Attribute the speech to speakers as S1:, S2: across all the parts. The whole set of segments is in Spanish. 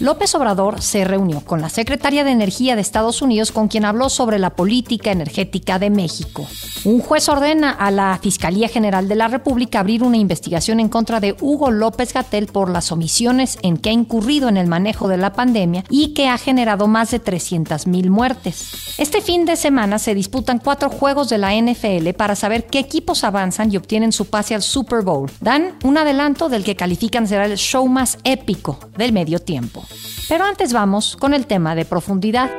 S1: López Obrador se reunió con la secretaria de Energía de Estados Unidos con quien habló sobre la política energética de México. Un juez ordena a la Fiscalía General de la República abrir una investigación en contra de Hugo López Gatel por las omisiones en que ha incurrido en el manejo de la pandemia y que ha generado más de 300.000 muertes. Este fin de semana se disputan cuatro juegos de la NFL para saber qué equipos avanzan y obtienen su pase al Super Bowl. Dan un adelanto del que califican será el show más épico del medio tiempo. Pero antes vamos con el tema de profundidad.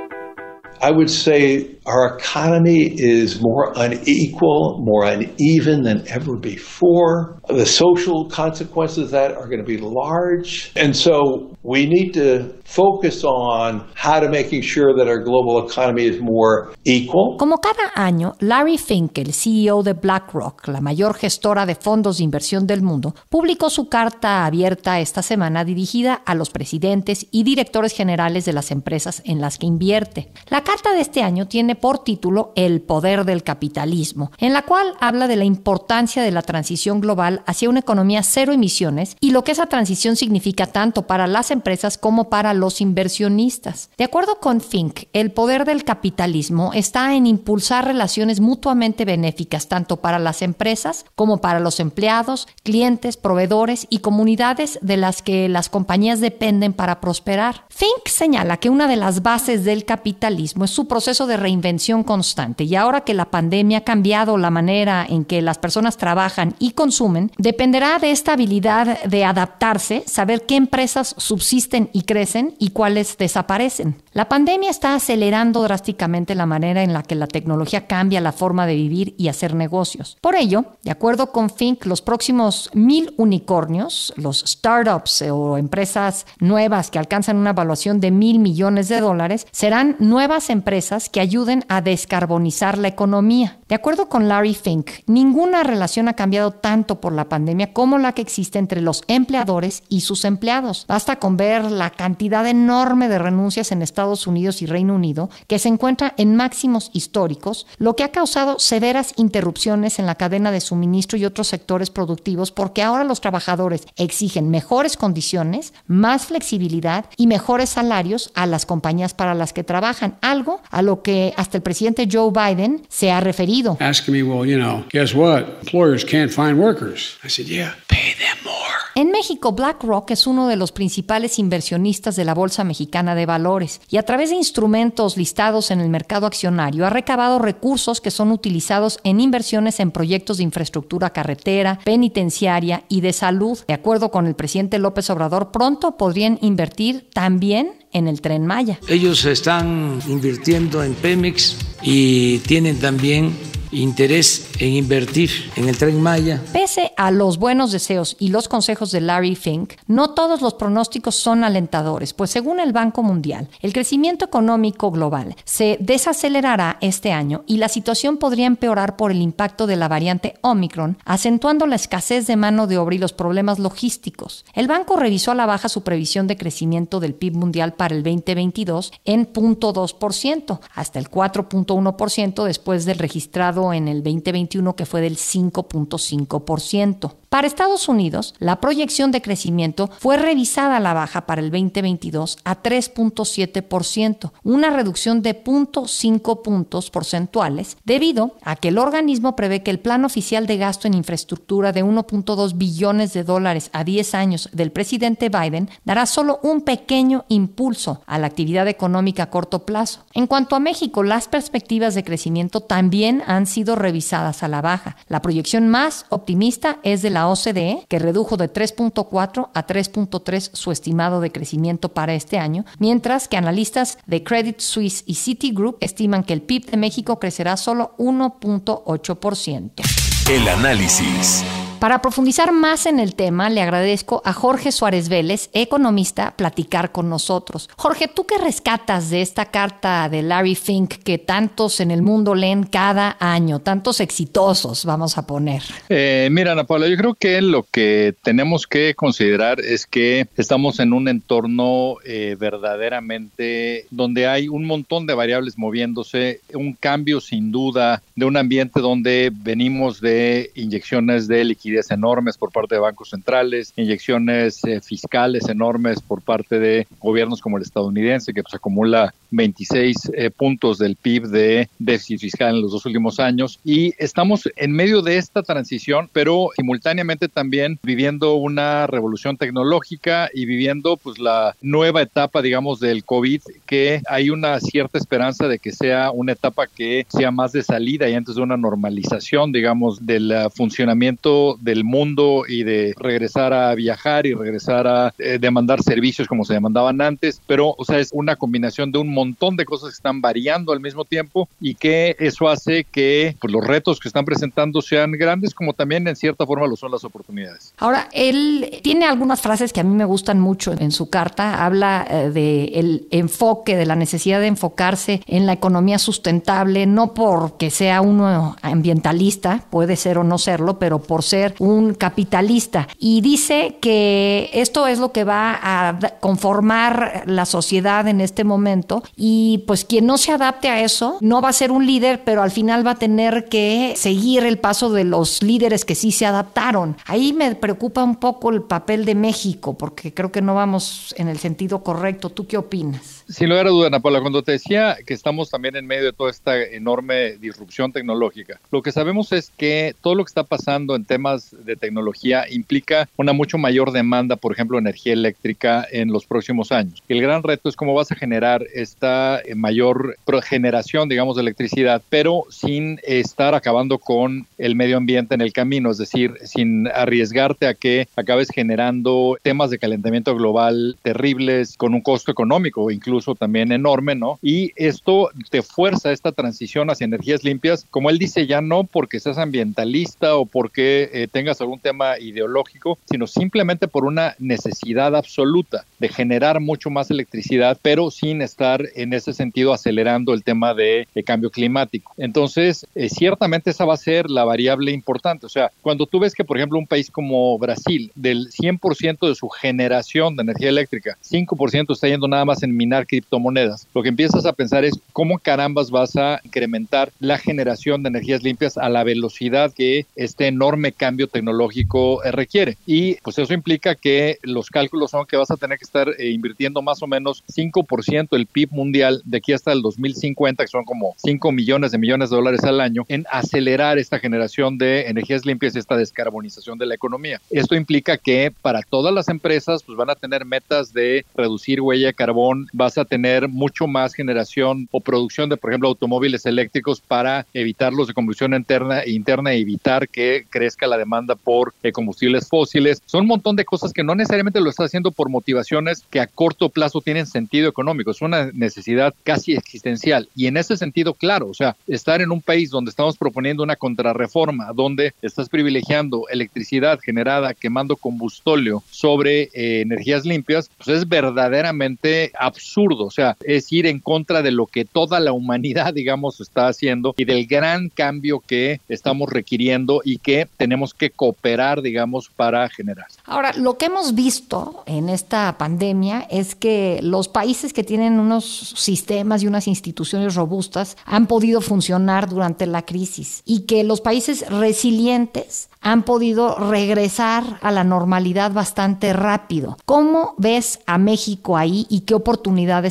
S2: I would say our economy is more unequal, more uneven than ever before. The social consequences of that are going to be large. And so we need to focus on how to making sure that our global economy is more equal.
S1: Como cada año, Larry Fink, el CEO de BlackRock, la mayor gestora de fondos de inversión del mundo, publicó su carta abierta esta semana dirigida a los presidentes y directores generales de las empresas en las que invierte. La carta de este año tiene por título El poder del capitalismo, en la cual habla de la importancia de la transición global hacia una economía cero emisiones y lo que esa transición significa tanto para las empresas como para los inversionistas. De acuerdo con Fink, el poder del capitalismo está en impulsar relaciones mutuamente benéficas tanto para las empresas como para los empleados, clientes, proveedores y comunidades de las que las compañías dependen para prosperar. Fink señala que una de las bases del capitalismo es su proceso de reinvención constante y ahora que la pandemia ha cambiado la manera en que las personas trabajan y consumen, dependerá de esta habilidad de adaptarse, saber qué empresas subsisten y crecen y cuáles desaparecen. La pandemia está acelerando drásticamente la manera en la que la tecnología cambia la forma de vivir y hacer negocios. Por ello, de acuerdo con Fink, los próximos mil unicornios, los startups o empresas nuevas que alcanzan una evaluación de mil millones de dólares, serán nuevas empresas que ayuden a descarbonizar la economía. De acuerdo con Larry Fink, ninguna relación ha cambiado tanto por la pandemia como la que existe entre los empleadores y sus empleados. Basta con ver la cantidad enorme de renuncias en Estados Unidos y Reino Unido, que se encuentra en máximos históricos, lo que ha causado severas interrupciones en la cadena de suministro y otros sectores productivos porque ahora los trabajadores exigen mejores condiciones, más flexibilidad y mejores salarios a las compañías para las que trabajan, algo a lo que hasta el presidente Joe Biden se ha referido
S3: Asking me, well, you know, guess what? Employers can't find workers. I said, yeah, pay them more.
S1: En México, BlackRock es uno de los principales inversionistas de la Bolsa Mexicana de Valores y a través de instrumentos listados en el mercado accionario ha recabado recursos que son utilizados en inversiones en proyectos de infraestructura carretera, penitenciaria y de salud. De acuerdo con el presidente López Obrador, pronto podrían invertir también en el tren Maya.
S4: Ellos están invirtiendo en Pemex y tienen también interés en invertir en el tren Maya.
S1: Pese a los buenos deseos y los consejos de Larry Fink, no todos los pronósticos son alentadores, pues según el Banco Mundial, el crecimiento económico global se desacelerará este año y la situación podría empeorar por el impacto de la variante Omicron, acentuando la escasez de mano de obra y los problemas logísticos. El banco revisó a la baja su previsión de crecimiento del PIB mundial para el 2022 en 0.2%, hasta el 4.1% después del registrado en el 2021 que fue del 5.5%. Para Estados Unidos, la proyección de crecimiento fue revisada a la baja para el 2022 a 3.7%, una reducción de 0.5 puntos porcentuales, debido a que el organismo prevé que el plan oficial de gasto en infraestructura de 1.2 billones de dólares a 10 años del presidente Biden dará solo un pequeño impulso a la actividad económica a corto plazo. En cuanto a México, las perspectivas de crecimiento también han sido revisadas a la baja. La proyección más optimista es de la OCDE, que redujo de 3.4 a 3.3 su estimado de crecimiento para este año, mientras que analistas de Credit Suisse y Citigroup estiman que el PIB de México crecerá solo 1.8%.
S5: El análisis.
S1: Para profundizar más en el tema, le agradezco a Jorge Suárez Vélez, economista, platicar con nosotros. Jorge, ¿tú qué rescatas de esta carta de Larry Fink que tantos en el mundo leen cada año, tantos exitosos, vamos a poner?
S5: Eh, mira, Ana Paula, yo creo que lo que tenemos que considerar es que estamos en un entorno eh, verdaderamente donde hay un montón de variables moviéndose, un cambio sin duda de un ambiente donde venimos de inyecciones de liquidez enormes por parte de bancos centrales, inyecciones eh, fiscales enormes por parte de gobiernos como el estadounidense, que pues acumula 26 eh, puntos del PIB de déficit fiscal en los dos últimos años. Y estamos en medio de esta transición, pero simultáneamente también viviendo una revolución tecnológica y viviendo pues la nueva etapa, digamos, del COVID, que hay una cierta esperanza de que sea una etapa que sea más de salida y antes de una normalización, digamos, del funcionamiento del mundo y de regresar a viajar y regresar a eh, demandar servicios como se demandaban antes, pero, o sea, es una combinación de un montón de cosas que están variando al mismo tiempo y que eso hace que pues, los retos que están presentando sean grandes, como también en cierta forma lo son las oportunidades.
S1: Ahora, él tiene algunas frases que a mí me gustan mucho en su carta. Habla eh, de el enfoque, de la necesidad de enfocarse en la economía sustentable, no porque sea uno ambientalista, puede ser o no serlo, pero por ser un capitalista. Y dice que esto es lo que va a conformar la sociedad en este momento y pues quien no se adapte a eso no va a ser un líder, pero al final va a tener que seguir el paso de los líderes que sí se adaptaron. Ahí me preocupa un poco el papel de México, porque creo que no vamos en el sentido correcto. ¿Tú qué opinas?
S5: Sin lugar a duda, Ana Paula, cuando te decía que estamos también en medio de toda esta enorme disrupción tecnológica, lo que sabemos es que todo lo que está pasando en temas de tecnología implica una mucho mayor demanda, por ejemplo, energía eléctrica en los próximos años. El gran reto es cómo vas a generar esta mayor generación, digamos, de electricidad, pero sin estar acabando con el medio ambiente en el camino, es decir, sin arriesgarte a que acabes generando temas de calentamiento global terribles con un costo económico incluso también enorme, ¿no? Y esto te fuerza esta transición hacia energías limpias, como él dice, ya no porque seas ambientalista o porque eh, tengas algún tema ideológico, sino simplemente por una necesidad absoluta de generar mucho más electricidad, pero sin estar en ese sentido acelerando el tema de, cambio climático. Entonces, eh, ciertamente esa va a ser la variable importante. O sea, cuando tú ves que, por ejemplo, un país como Brasil, del 100% de su generación de energía eléctrica, 5% está yendo nada más en minar criptomonedas, lo que empiezas a pensar es cómo carambas vas a incrementar la generación de energías limpias a la velocidad que este enorme cambio tecnológico eh, requiere. Y pues eso implica que los cálculos son que vas a tener que estar eh, invirtiendo más o menos 5% del PIB mundial de aquí hasta el 2050, que son como 5 millones de millones de dólares al año, en acelerar esta generación de energías limpias y esta descarbonización de la economía. Esto implica que para todas las empresas pues van a tener metas de reducir huella de carbón, vas a tener mucho más generación o producción de, por ejemplo, automóviles eléctricos para evitarlos de combustión interna e interna e evitar que crezca la demanda por eh, combustibles fósiles. Son un montón de cosas que no necesariamente lo está haciendo por motivaciones que a corto plazo tienen sentido económico. Es una necesidad casi existencial. Y en ese sentido, claro, o sea, estar en un país donde estamos proponiendo una contrarreforma, donde estás privilegiando electricidad generada quemando combustóleo sobre eh, energías limpias, pues es verdaderamente absurdo. O sea, es ir en contra de lo que toda la humanidad, digamos, está haciendo y del gran cambio que estamos requiriendo y que tenemos que cooperar, digamos, para generar.
S1: Ahora, lo que hemos visto en esta pandemia es que los países que tienen unos sistemas y unas instituciones robustas han podido funcionar durante la crisis y que los países resilientes han podido regresar a la normalidad bastante rápido. ¿Cómo ves a México ahí y qué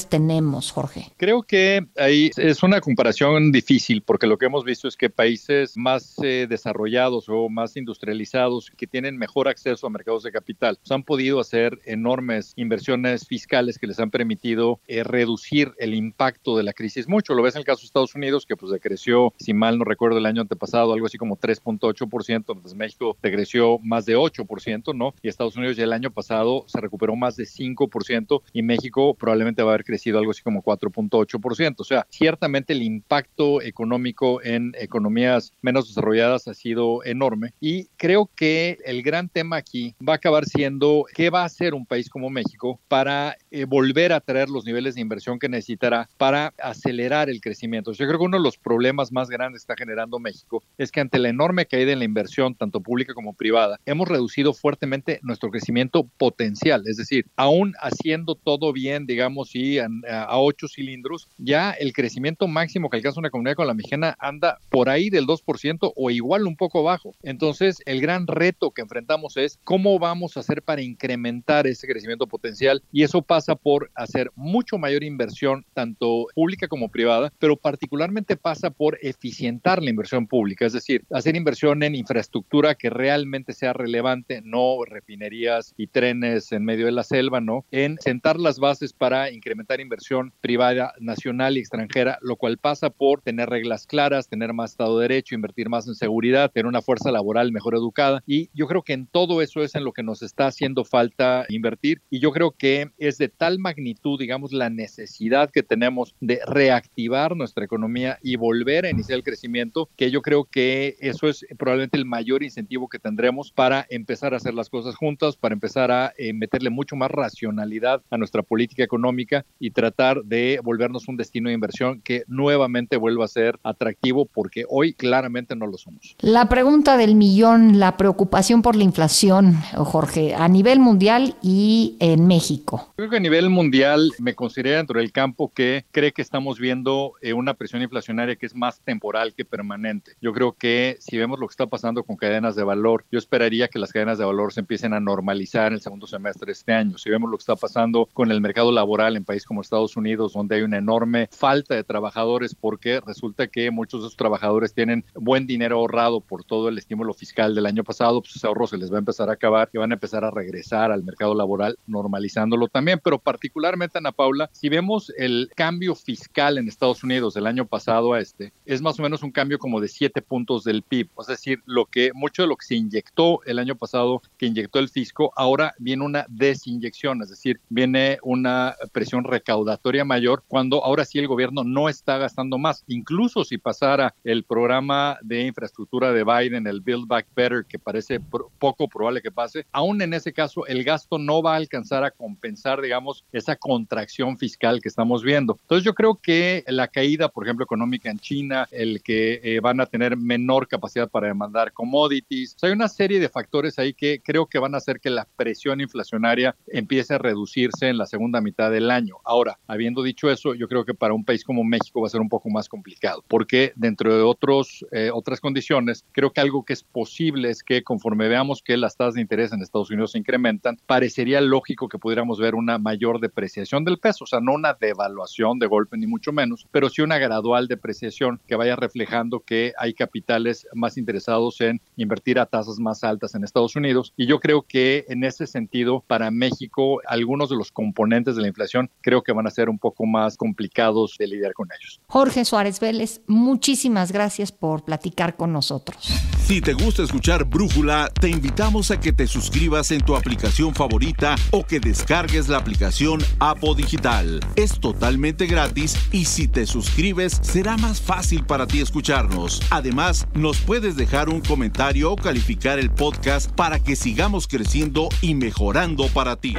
S1: tenemos, Jorge?
S5: Creo que ahí es una comparación difícil porque lo que hemos visto es que países más eh, desarrollados o más industrializados que tienen mejor acceso a mercados de capital pues han podido hacer enormes inversiones fiscales que les han permitido eh, reducir el impacto de la crisis mucho. Lo ves en el caso de Estados Unidos que pues decreció, si mal no recuerdo, el año antepasado algo así como 3.8%, entonces México decreció más de 8%, ¿no? Y Estados Unidos ya el año pasado se recuperó más de 5% y México probablemente va haber crecido algo así como 4.8%. O sea, ciertamente el impacto económico en economías menos desarrolladas ha sido enorme y creo que el gran tema aquí va a acabar siendo qué va a hacer un país como México para eh, volver a traer los niveles de inversión que necesitará para acelerar el crecimiento. Yo creo que uno de los problemas más grandes que está generando México es que ante la enorme caída en la inversión, tanto pública como privada, hemos reducido fuertemente nuestro crecimiento potencial. Es decir, aún haciendo todo bien, digamos, y a, a ocho cilindros, ya el crecimiento máximo que alcanza una comunidad con la mexicana anda por ahí del 2% o igual un poco bajo. Entonces, el gran reto que enfrentamos es cómo vamos a hacer para incrementar ese crecimiento potencial y eso pasa por hacer mucho mayor inversión, tanto pública como privada, pero particularmente pasa por eficientar la inversión pública, es decir, hacer inversión en infraestructura que realmente sea relevante, no refinerías y trenes en medio de la selva, ¿no? En sentar las bases para incrementar inversión privada, nacional y extranjera, lo cual pasa por tener reglas claras, tener más Estado de Derecho, invertir más en seguridad, tener una fuerza laboral mejor educada. Y yo creo que en todo eso es en lo que nos está haciendo falta invertir. Y yo creo que es de tal magnitud, digamos, la necesidad que tenemos de reactivar nuestra economía y volver a iniciar el crecimiento, que yo creo que eso es probablemente el mayor incentivo que tendremos para empezar a hacer las cosas juntas, para empezar a eh, meterle mucho más racionalidad a nuestra política económica y tratar de volvernos un destino de inversión que nuevamente vuelva a ser atractivo porque hoy claramente no lo somos.
S1: La pregunta del millón, la preocupación por la inflación, Jorge, a nivel mundial y en México.
S5: Creo que a nivel mundial me considero dentro del campo que cree que estamos viendo eh, una presión inflacionaria que es más temporal que permanente. Yo creo que si vemos lo que está pasando con cadenas de valor, yo esperaría que las cadenas de valor se empiecen a normalizar en el segundo semestre de este año. Si vemos lo que está pasando con el mercado laboral en países como Estados Unidos, donde hay una enorme falta de trabajadores porque resulta que muchos de esos trabajadores tienen buen dinero ahorrado por todo el estímulo fiscal del año pasado, pues ese ahorro se les va a empezar a acabar y van a empezar a regresar al mercado laboral normalizándolo también. Pero particularmente, Ana Paula, si vemos el cambio fiscal en Estados Unidos del año pasado a este, es más o menos un cambio como de 7 puntos del PIB. Es decir, lo que mucho de lo que se inyectó el año pasado, que inyectó el fisco, ahora viene una desinyección, es decir, viene una presión recaudatoria mayor cuando ahora sí el gobierno no está gastando más. Incluso si pasara el programa de infraestructura de Biden, el Build Back Better, que parece poco probable que pase, aún en ese caso el gasto no va a alcanzar a compensar, digamos, esa contracción fiscal que estamos viendo. Entonces yo creo que la caída, por ejemplo, económica en China, el que eh, van a tener menor capacidad para demandar commodities, hay una serie de factores ahí que creo que van a hacer que la presión inflacionaria empiece a reducirse en la segunda mitad del año. Ahora, habiendo dicho eso, yo creo que para un país como México va a ser un poco más complicado, porque dentro de otros, eh, otras condiciones, creo que algo que es posible es que conforme veamos que las tasas de interés en Estados Unidos se incrementan, parecería lógico que pudiéramos ver una mayor depreciación del peso, o sea, no una devaluación de golpe ni mucho menos, pero sí una gradual depreciación que vaya reflejando que hay capitales más interesados en invertir a tasas más altas en Estados Unidos. Y yo creo que en ese sentido, para México, algunos de los componentes de la inflación creo que van a ser un poco más complicados de lidiar con ellos.
S1: Jorge Suárez Vélez, muchísimas gracias por platicar con nosotros.
S6: Si te gusta escuchar Brújula, te invitamos a que te suscribas en tu aplicación favorita o que descargues la aplicación Apo Digital. Es totalmente gratis y si te suscribes será más fácil para ti escucharnos. Además, nos puedes dejar un comentario o calificar el podcast para que sigamos creciendo y mejorando para ti.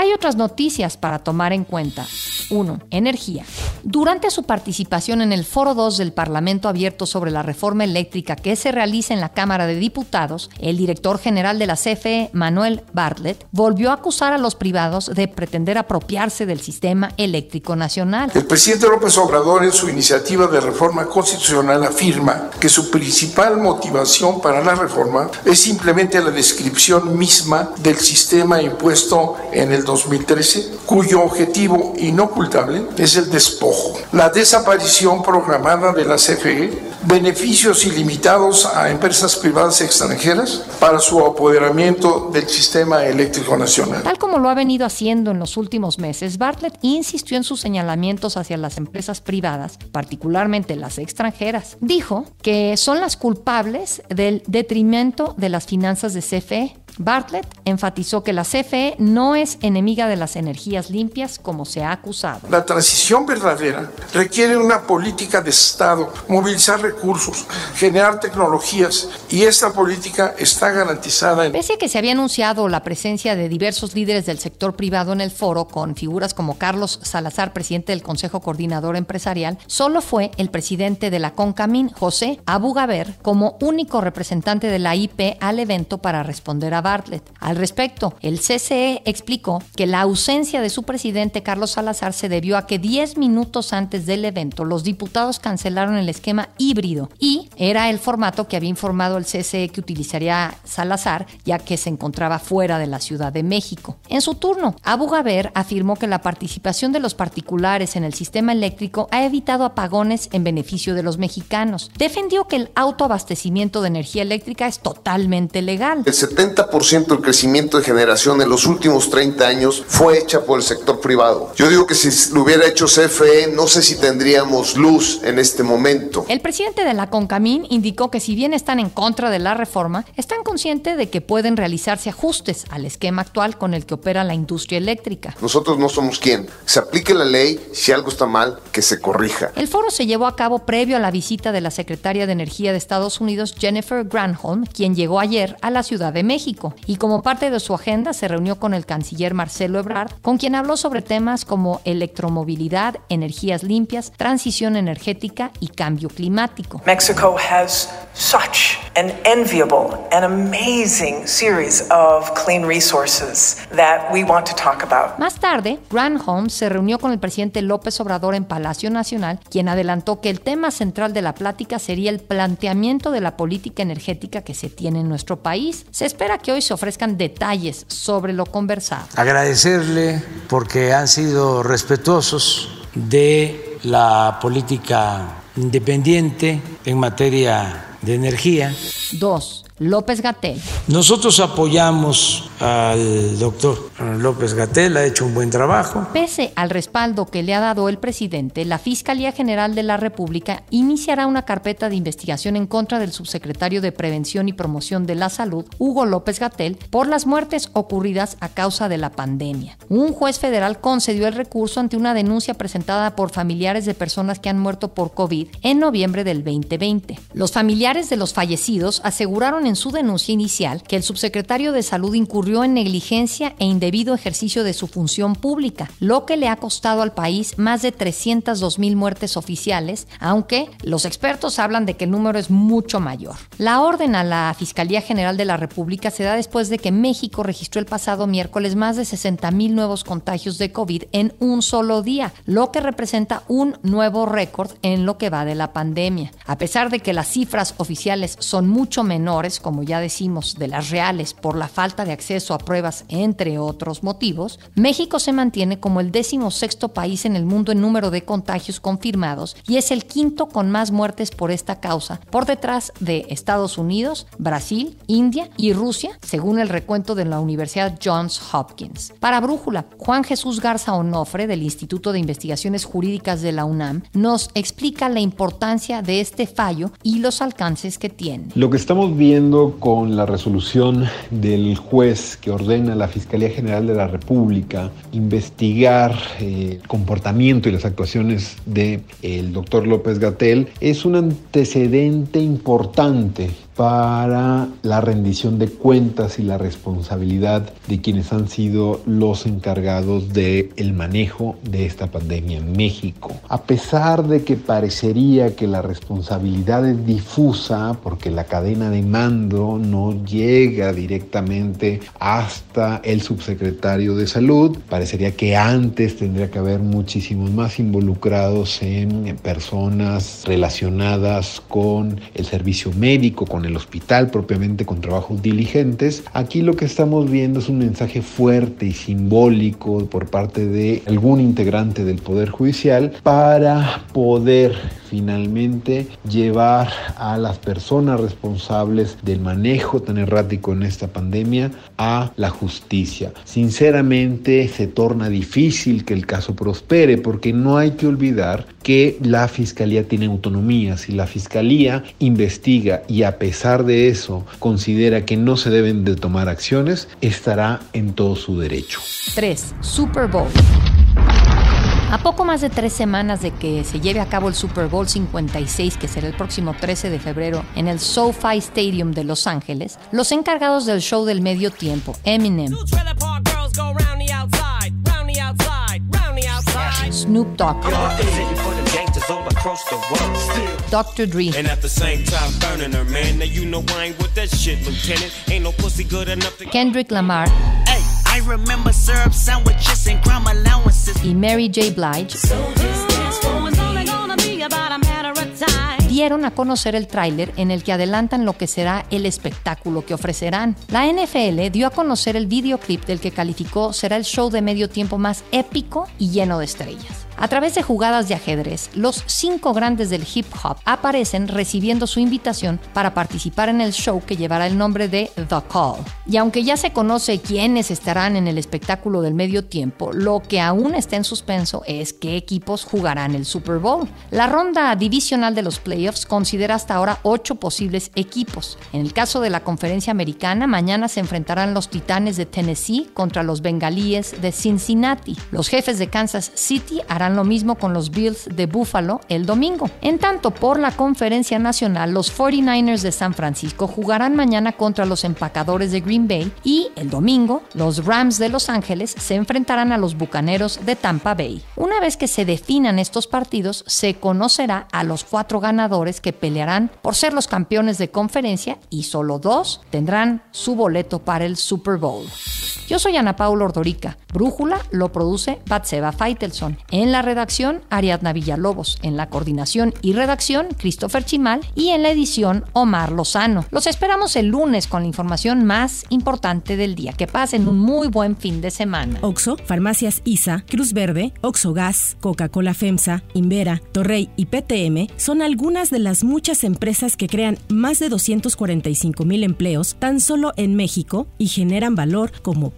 S1: Hay otras noticias para tomar en cuenta. 1. Energía. Durante su participación en el Foro 2 del Parlamento Abierto sobre la reforma eléctrica que se realiza en la Cámara de Diputados, el director general de la CFE, Manuel Bartlett, volvió a acusar a los privados de pretender apropiarse del sistema eléctrico nacional.
S7: El presidente López Obrador en su iniciativa de reforma constitucional afirma que su principal motivación para la reforma es simplemente la descripción misma del sistema impuesto en el 2013, cuyo objetivo inocultable es el despojo, la desaparición programada de la CFE, beneficios ilimitados a empresas privadas extranjeras para su apoderamiento del sistema eléctrico nacional.
S1: Tal como lo ha venido haciendo en los últimos meses, Bartlett insistió en sus señalamientos hacia las empresas privadas, particularmente las extranjeras. Dijo que son las culpables del detrimento de las finanzas de CFE Bartlett enfatizó que la CFE no es enemiga de las energías limpias como se ha acusado.
S7: La transición verdadera requiere una política de Estado, movilizar recursos, generar tecnologías y esta política está garantizada en...
S1: Pese a que se había anunciado la presencia de diversos líderes del sector privado en el foro con figuras como Carlos Salazar, presidente del Consejo Coordinador Empresarial, solo fue el presidente de la CONCAMIN, José Abugaber, como único representante de la IP al evento para responder a Bartlett. Al respecto, el CCE explicó que la ausencia de su presidente Carlos Salazar se debió a que 10 minutos antes del evento los diputados cancelaron el esquema híbrido y era el formato que había informado el CCE que utilizaría Salazar ya que se encontraba fuera de la Ciudad de México. En su turno, Abu Gaber afirmó que la participación de los particulares en el sistema eléctrico ha evitado apagones en beneficio de los mexicanos. Defendió que el autoabastecimiento de energía eléctrica es totalmente legal.
S8: El 70% del crecimiento de generación en los últimos 30 años fue hecha por el sector privado. Yo digo que si lo hubiera hecho CFE, no sé si tendríamos luz en este momento.
S1: El presidente de la CONCAMIN indicó que si bien están en contra de la reforma, están conscientes de que pueden realizarse ajustes al esquema actual con el que opera la industria eléctrica.
S8: Nosotros no somos quien. Se aplique la ley, si algo está mal, que se corrija.
S1: El foro se llevó a cabo previo a la visita de la secretaria de Energía de Estados Unidos, Jennifer Granholm, quien llegó ayer a la Ciudad de México. Y como parte de su agenda se reunió con el canciller Marcelo Ebrard, con quien habló sobre temas como electromovilidad, energías limpias, transición energética y cambio climático.
S9: Mexico has such an enviable and amazing series of clean resources that we want to talk about.
S1: Más tarde, Granholm se reunió con el presidente López Obrador en Palacio Nacional, quien adelantó que el tema central de la plática sería el planteamiento de la política energética que se tiene en nuestro país. Se espera que hoy se ofrezcan detalles sobre lo conversado.
S4: Agradecerle porque han sido respetuosos de la política independiente en materia de energía.
S1: Dos, López Gatel.
S4: Nosotros apoyamos al doctor López Gatel, ha hecho un buen trabajo.
S1: Pese al respaldo que le ha dado el presidente, la Fiscalía General de la República iniciará una carpeta de investigación en contra del subsecretario de Prevención y Promoción de la Salud, Hugo López Gatel, por las muertes ocurridas a causa de la pandemia. Un juez federal concedió el recurso ante una denuncia presentada por familiares de personas que han muerto por COVID en noviembre del 2020. Los familiares de los fallecidos aseguraron en su denuncia inicial que el subsecretario de Salud incurrió en negligencia e indebido ejercicio de su función pública, lo que le ha costado al país más de 302 mil muertes oficiales, aunque los expertos hablan de que el número es mucho mayor. La orden a la Fiscalía General de la República se da después de que México registró el pasado miércoles más de 60 mil nuevos contagios de COVID en un solo día, lo que representa un nuevo récord en lo que va de la pandemia. A pesar de que las cifras oficiales son mucho menores, como ya decimos, de las reales por la falta de acceso a pruebas, entre otros motivos, México se mantiene como el décimo sexto país en el mundo en número de contagios confirmados y es el quinto con más muertes por esta causa, por detrás de Estados Unidos, Brasil, India y Rusia, según el recuento de la Universidad Johns Hopkins. Para Brújula, Juan Jesús Garza Onofre, del Instituto de Investigaciones Jurídicas de la UNAM, nos explica la importancia de este fallo y los alcances que tiene.
S10: Lo que estamos viendo con la resolución del juez que ordena la Fiscalía General de la República investigar eh, el comportamiento y las actuaciones del el doctor López Gatel es un antecedente importante para la rendición de cuentas y la responsabilidad de quienes han sido los encargados del el manejo de esta pandemia en México. A pesar de que parecería que la responsabilidad es difusa porque la cadena de mando no llega directamente hasta el subsecretario de salud, parecería que antes tendría que haber muchísimos más involucrados en personas relacionadas con el servicio médico, con el hospital propiamente con trabajos diligentes. Aquí lo que estamos viendo es un mensaje fuerte y simbólico por parte de algún integrante del Poder Judicial para poder finalmente llevar a las personas responsables del manejo tan errático en esta pandemia a la justicia. Sinceramente se torna difícil que el caso prospere porque no hay que olvidar que la Fiscalía tiene autonomía. Si la Fiscalía investiga y a pesar pesar de eso considera que no se deben de tomar acciones, estará en todo su derecho.
S1: 3. Super Bowl. A poco más de tres semanas de que se lleve a cabo el Super Bowl 56, que será el próximo 13 de febrero en el SoFi Stadium de Los Ángeles, los encargados del show del medio tiempo, Eminem, Snoop Dogg, Dr. Dre, Kendrick Lamar y Mary J. Blige dieron a conocer el tráiler en el que adelantan lo que será el espectáculo que ofrecerán. La NFL dio a conocer el videoclip del que calificó será el show de medio tiempo más épico y lleno de estrellas. A través de jugadas de ajedrez, los cinco grandes del hip hop aparecen recibiendo su invitación para participar en el show que llevará el nombre de The Call. Y aunque ya se conoce quiénes estarán en el espectáculo del medio tiempo, lo que aún está en suspenso es qué equipos jugarán el Super Bowl. La ronda divisional de los playoffs considera hasta ahora ocho posibles equipos. En el caso de la conferencia americana, mañana se enfrentarán los Titanes de Tennessee contra los Bengalíes de Cincinnati. Los jefes de Kansas City lo mismo con los Bills de Buffalo el domingo. En tanto, por la conferencia nacional, los 49ers de San Francisco jugarán mañana contra los empacadores de Green Bay y el domingo, los Rams de Los Ángeles se enfrentarán a los Bucaneros de Tampa Bay. Una vez que se definan estos partidos, se conocerá a los cuatro ganadores que pelearán por ser los campeones de conferencia y solo dos tendrán su boleto para el Super Bowl. Yo soy Ana Paula Ordorica. Brújula lo produce Batseba Feitelson. En la redacción, Ariadna Villalobos. En la coordinación y redacción, Christopher Chimal. Y en la edición, Omar Lozano. Los esperamos el lunes con la información más importante del día. Que pasen un muy buen fin de semana.
S11: Oxo, Farmacias ISA, Cruz Verde, Oxo Gas, Coca-Cola FEMSA, Invera, Torrey y PTM son algunas de las muchas empresas que crean más de 245 mil empleos tan solo en México y generan valor como